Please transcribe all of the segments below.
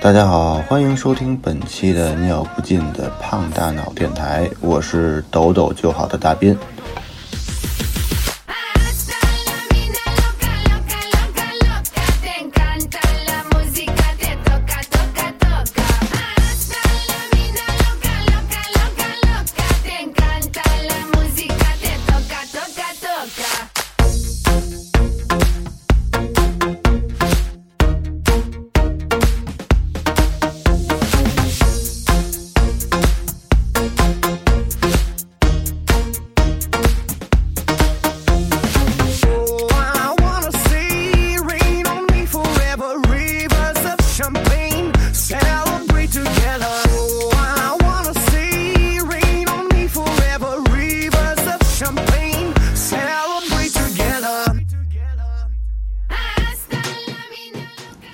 大家好，欢迎收听本期的尿不尽的胖大脑电台，我是抖抖就好的大斌。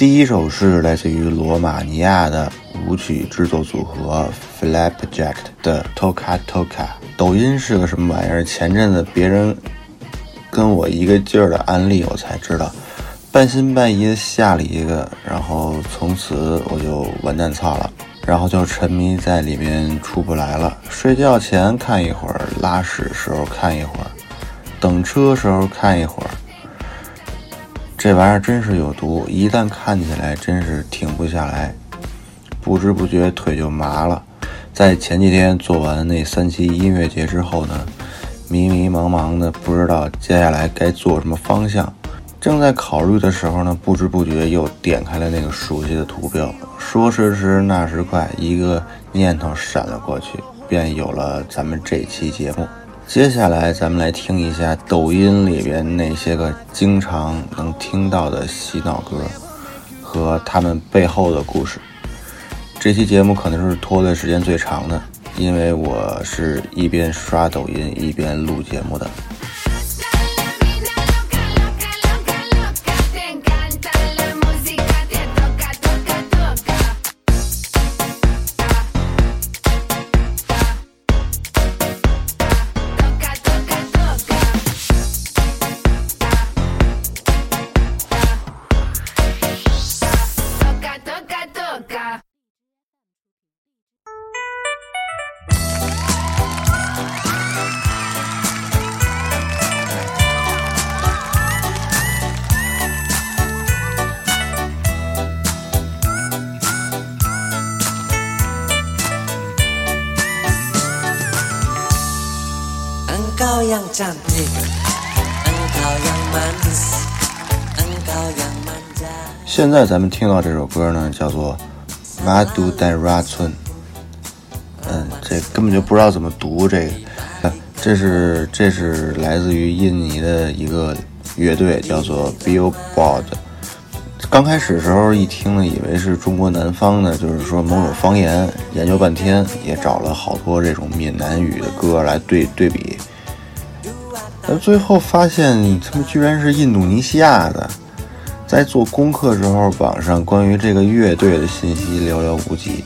第一首是来自于罗马尼亚的舞曲制作组合 Flapjack 的 Toka Toka。抖音是个什么玩意儿？前阵子别人跟我一个劲儿的安利，我才知道，半信半疑的下了一个，然后从此我就完蛋操了，然后就沉迷在里面出不来了。睡觉前看一会儿，拉屎时候看一会儿，等车时候看一会儿。这玩意儿真是有毒，一旦看起来真是停不下来，不知不觉腿就麻了。在前几天做完那三期音乐节之后呢，迷迷茫茫的不知道接下来该做什么方向。正在考虑的时候呢，不知不觉又点开了那个熟悉的图标。说时迟，那时快，一个念头闪了过去，便有了咱们这期节目。接下来，咱们来听一下抖音里边那些个经常能听到的洗脑歌和他们背后的故事。这期节目可能是拖的时间最长的，因为我是一边刷抖音一边录节目的。现在咱们听到这首歌呢，叫做《Madu da Ra Chun》。嗯，这根本就不知道怎么读这个。呃这是这是来自于印尼的一个乐队，叫做 Billboard。刚开始时候一听呢，以为是中国南方的，就是说某种方言。研究半天，也找了好多这种闽南语的歌来对对比。呃，最后发现他们居然是印度尼西亚的。在做功课时候，网上关于这个乐队的信息寥寥无几。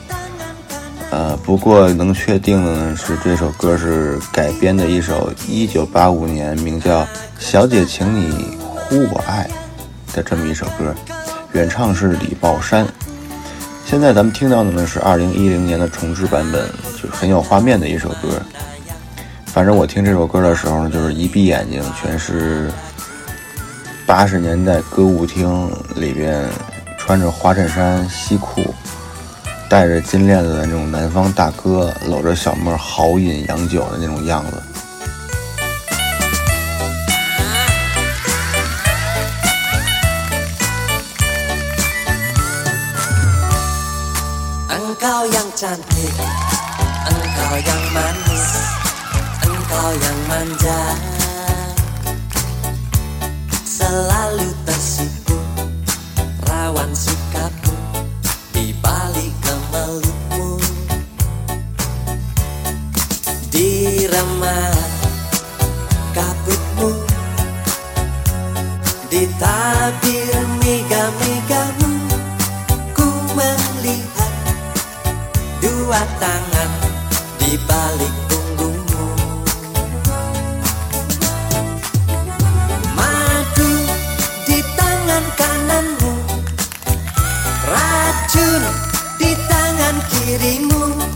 呃，不过能确定的呢是，这首歌是改编的一首1985年名叫《小姐，请你呼我爱》的这么一首歌，原唱是李豹山。现在咱们听到的呢是2010年的重制版本，就是很有画面的一首歌。反正我听这首歌的时候呢，就是一闭眼睛全是八十年代歌舞厅里边穿着花衬衫、西裤，戴着金链子的那种南方大哥，搂着小妹儿豪饮洋酒的那种样子。Engkau yang cantik Engkau yang manis Engkau yang manja kedua tangan di balik punggungmu. Madu di tangan kananmu Racun di tangan kirimu.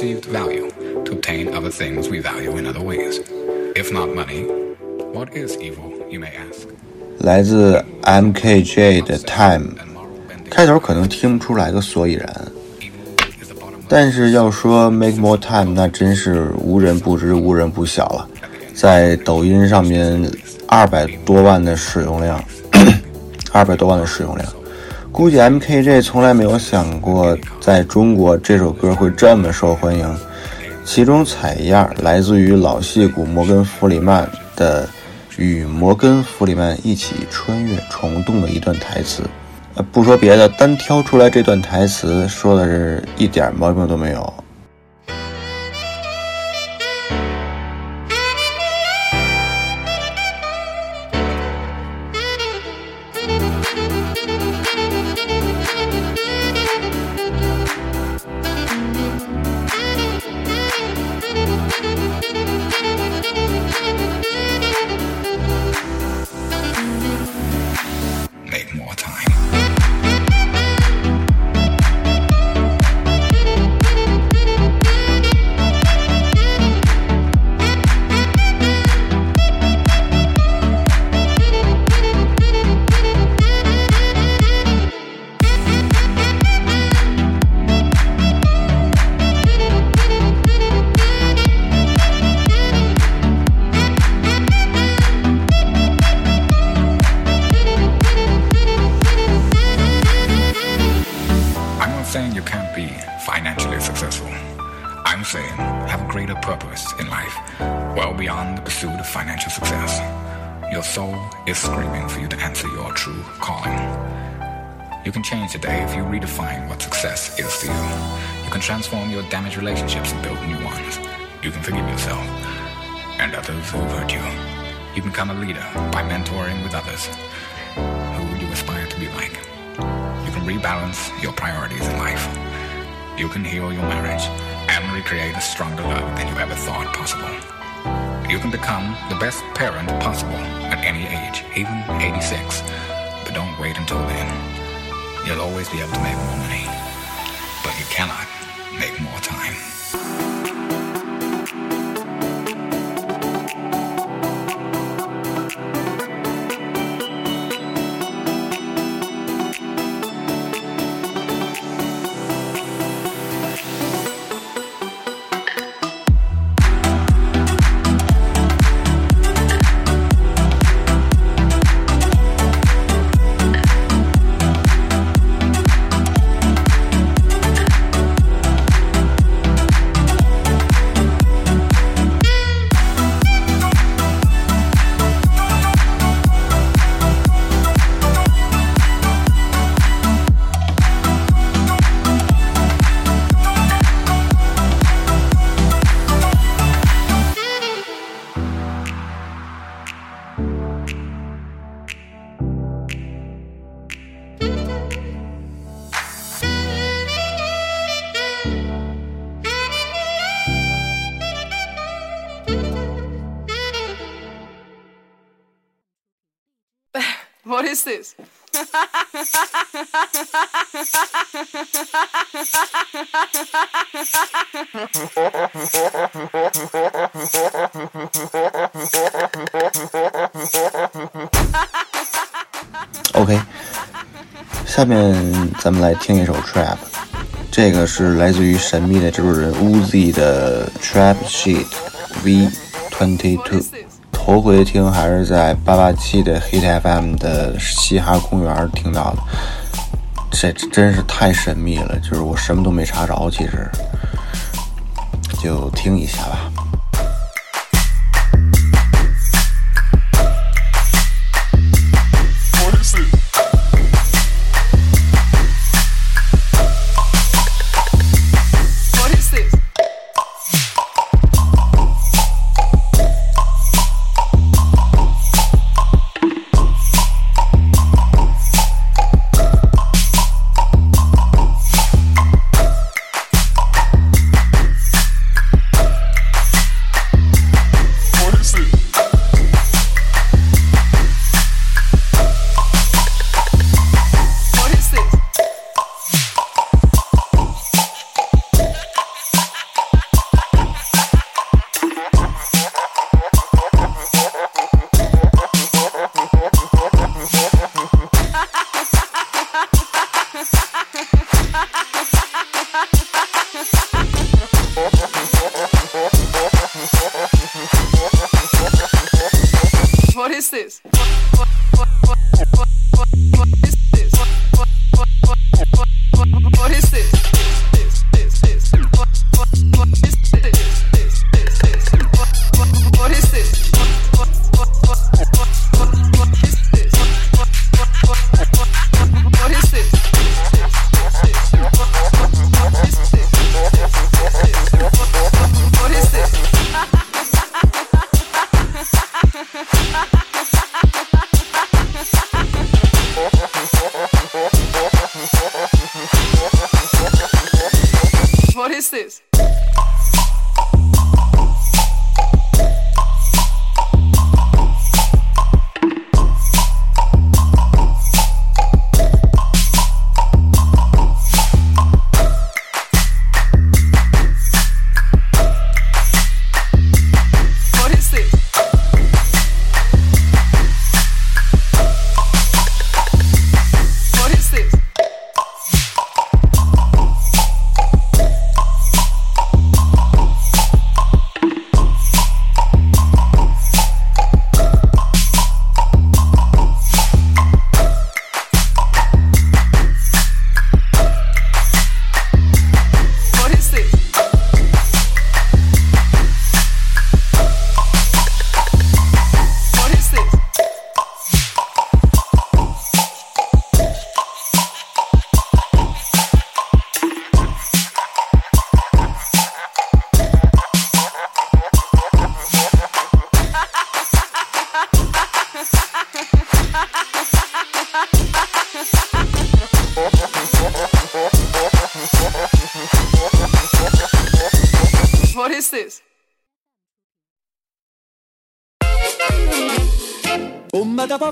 Perceived value to obtain other things we value in other ways. If not money, what is evil, you may ask? 来自 MKJ 的 Time，开头可能听不出来个所以然，但是要说 Make More Time，那真是无人不知、无人不晓了。在抖音上面，二百多万的使用量，二百多万的使用量，估计 MKJ 从来没有想过，在中国这首歌会这么受欢迎。其中采样来自于老戏骨摩根·弗里曼的与摩根·弗里曼一起穿越虫洞的一段台词。呃，不说别的，单挑出来这段台词，说的是一点毛病都没有。You can change today if you redefine what success is to you. You can transform your damaged relationships and build new ones. You can forgive yourself and others who have hurt you. You can become a leader by mentoring with others who you aspire to be like. You can rebalance your priorities in life. You can heal your marriage and recreate a stronger love than you ever thought possible. You can become the best parent possible at any age, even 86. But don't wait until then. You'll always be able to make more money. But you cannot make more time. What is this? OK，下面咱们来听一首 Trap，这个是来自于神秘的制作人 Uzi 的 Trap Sheet V Twenty Two。 头回听还是在八八七的 Hit FM 的嘻哈公园听到的，这真是太神秘了，就是我什么都没查着，其实就听一下吧。This?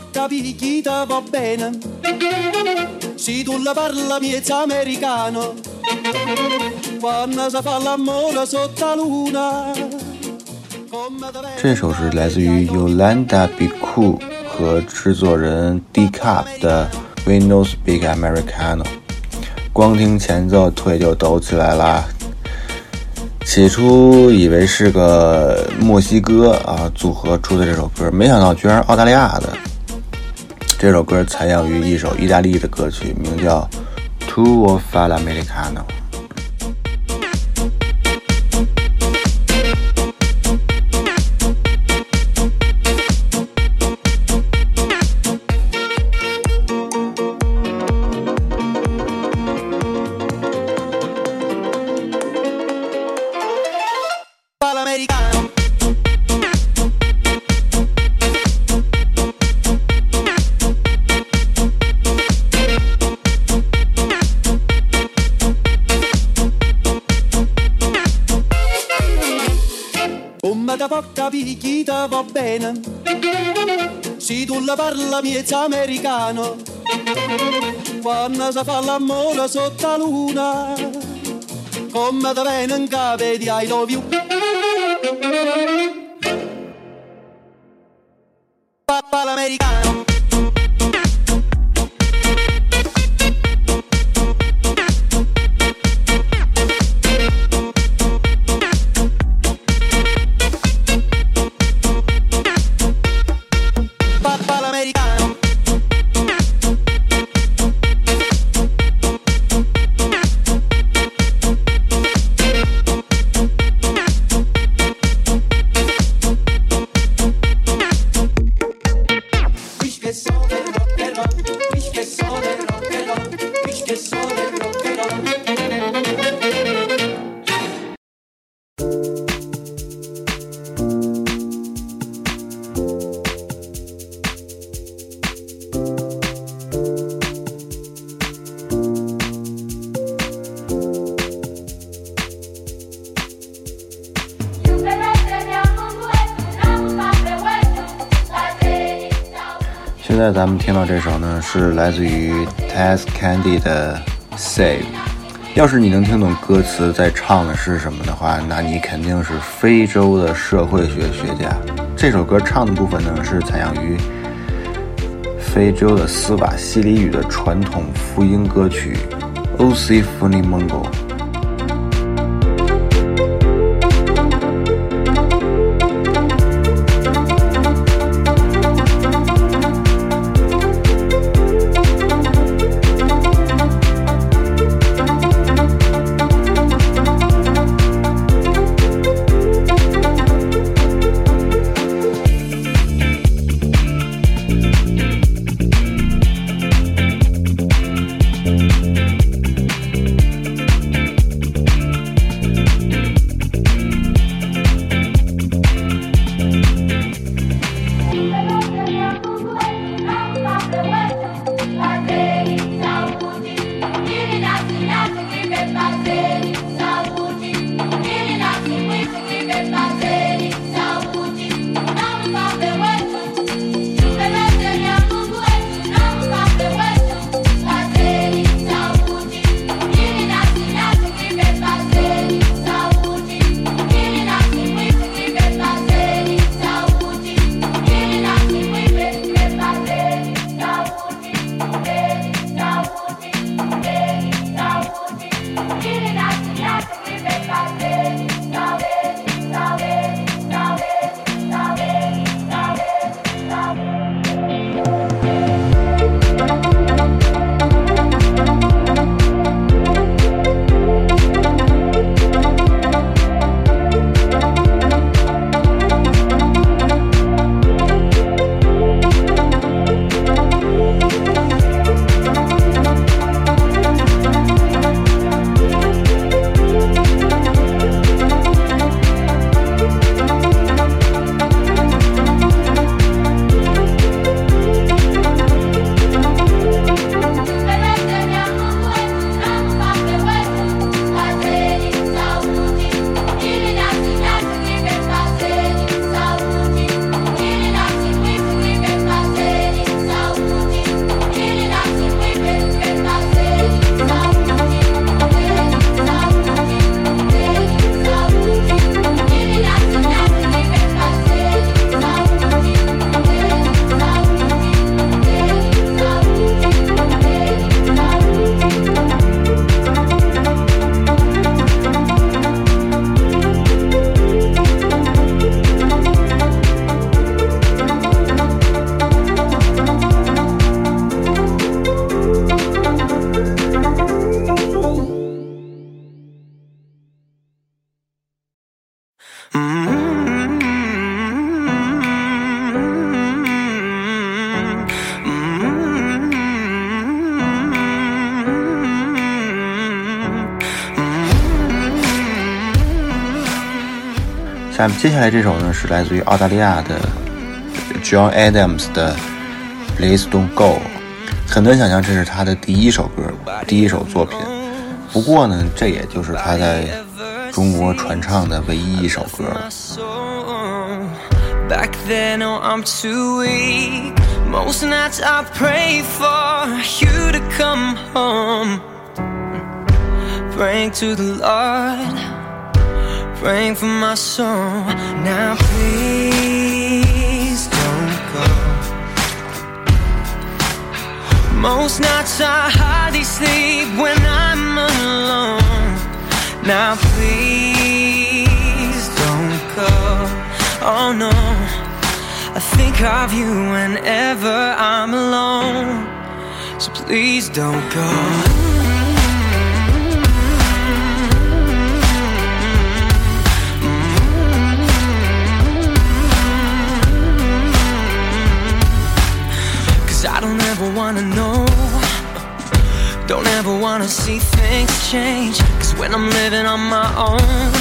Come da porta picchita va bene Se tu la parla miezza americano Quando si fa l'amore sotto la luna Come da 这首是来自于 Yolanda b i c u 和制作人 D Cup 的 We No Speak Americano。光听前奏，腿就抖起来啦。起初以为是个墨西哥啊组合出的这首歌，没想到居然是澳大利亚的。这首歌采样于一首意大利的歌曲，名叫《Tu o fa l'americano》。Come da porta picchita va bene. Se tu la parla miezza americano. Quando si fa l'amore sotto la luna Come da bene in capo di I love you. Papà l'americano 咱们听到这首呢，是来自于 Taz Candy 的 Save。要是你能听懂歌词在唱的是什么的话，那你肯定是非洲的社会学学家。这首歌唱的部分呢，是采样于非洲的斯瓦西里语的传统福音歌曲《O.C. Funi Mungo》。下面接下来这首呢是来自于澳大利亚的 John Adams 的《Please Don't Go》，很难想象这是他的第一首歌，第一首作品。不过呢，这也就是他在中国传唱的唯一一首歌了。Back then, oh, I'm too weak. Most nights I pray for you to come home. Praying to the Lord, praying for my soul. Now, please don't go. Most nights I hardly sleep when I'm alone. Now, please don't go. Oh no, I think of you whenever I'm alone. So please don't go. Wanna see things change. Cause when I'm living on my own,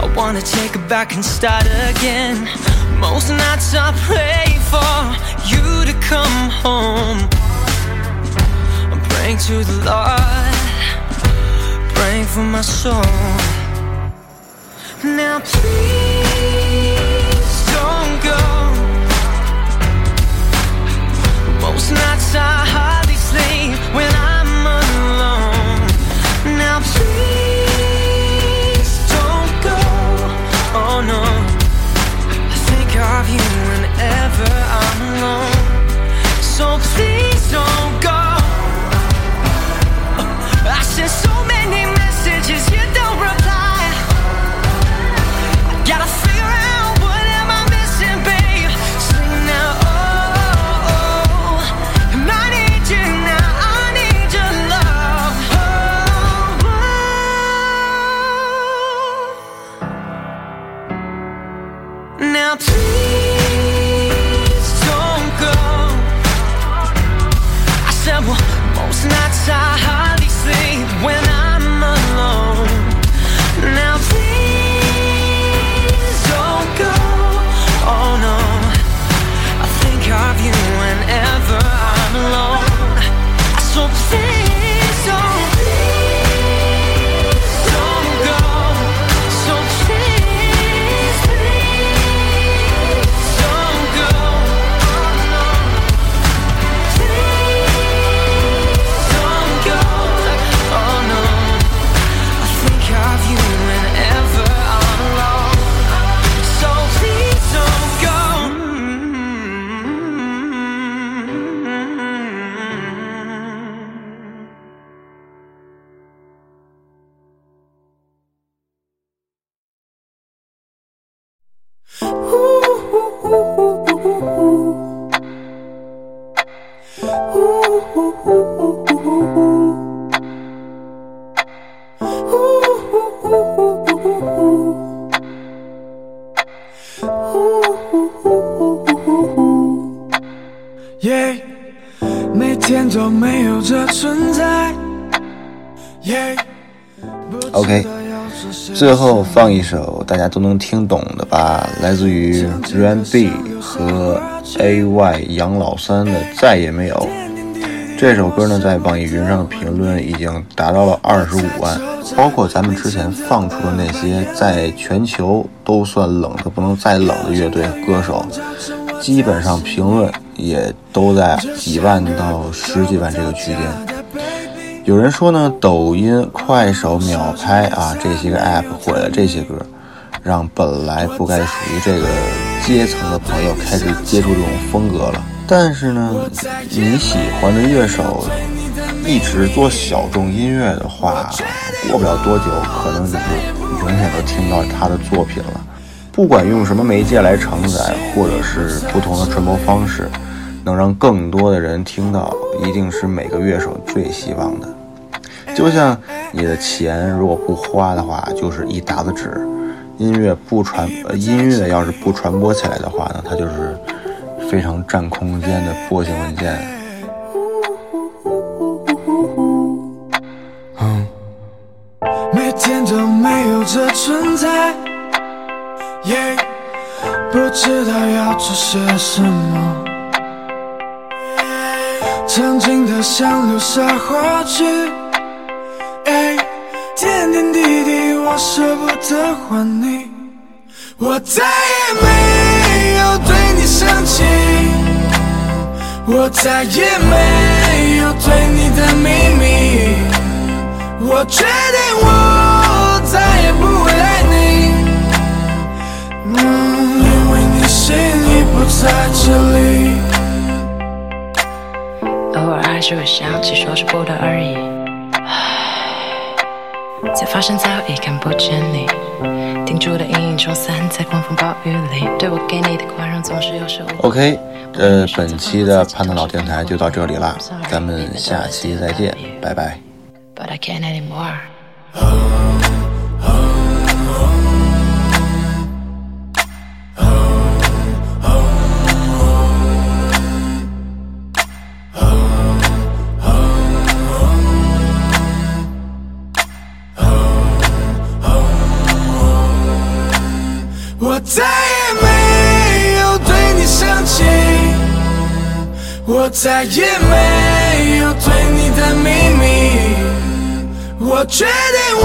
I wanna take it back and start again. Most nights I pray for you to come home. I'm praying to the Lord, praying for my soul. Now please don't go. Now Oh, of you whenever I'm alone. So please. O.K. 最后放一首大家都能听懂的吧，来自于 Ran B 和 AY 杨老三的《再也没有》。这首歌呢，在网易云上的评论已经达到了二十五万，包括咱们之前放出的那些在全球都算冷的不能再冷的乐队歌手，基本上评论也都在几万到十几万这个区间。有人说呢，抖音、快手、秒拍啊这些个 app 毁了这些歌，让本来不该属于这个阶层的朋友开始接触这种风格了。但是呢，你喜欢的乐手一直做小众音乐的话，过不了多久，可能你就永远都听不到他的作品了。不管用什么媒介来承载，或者是不同的传播方式，能让更多的人听到，一定是每个乐手最希望的。就像你的钱如果不花的话，就是一沓子纸。音乐不传，呃，音乐要是不传播起来的话呢，它就是非常占空间的波形文件。每天都没有这存在。Yeah，不知道要做些什么，曾经的想留下过去。哎，点点滴滴我舍不得还你，我再也没有对你生气，我再也没有对你的秘密。我决定我嗯，因为你心已不在这里。偶尔还是会想起，说是不得而已。才发现早已看不见你，定住的阴影冲散在狂风暴雨里。对我给你的宽容总是有恃无恐。OK，呃，本期的潘德老电台就到这里啦，咱们下期再见，拜拜。But I can't anymore. 再也没有对你的秘密。我决定我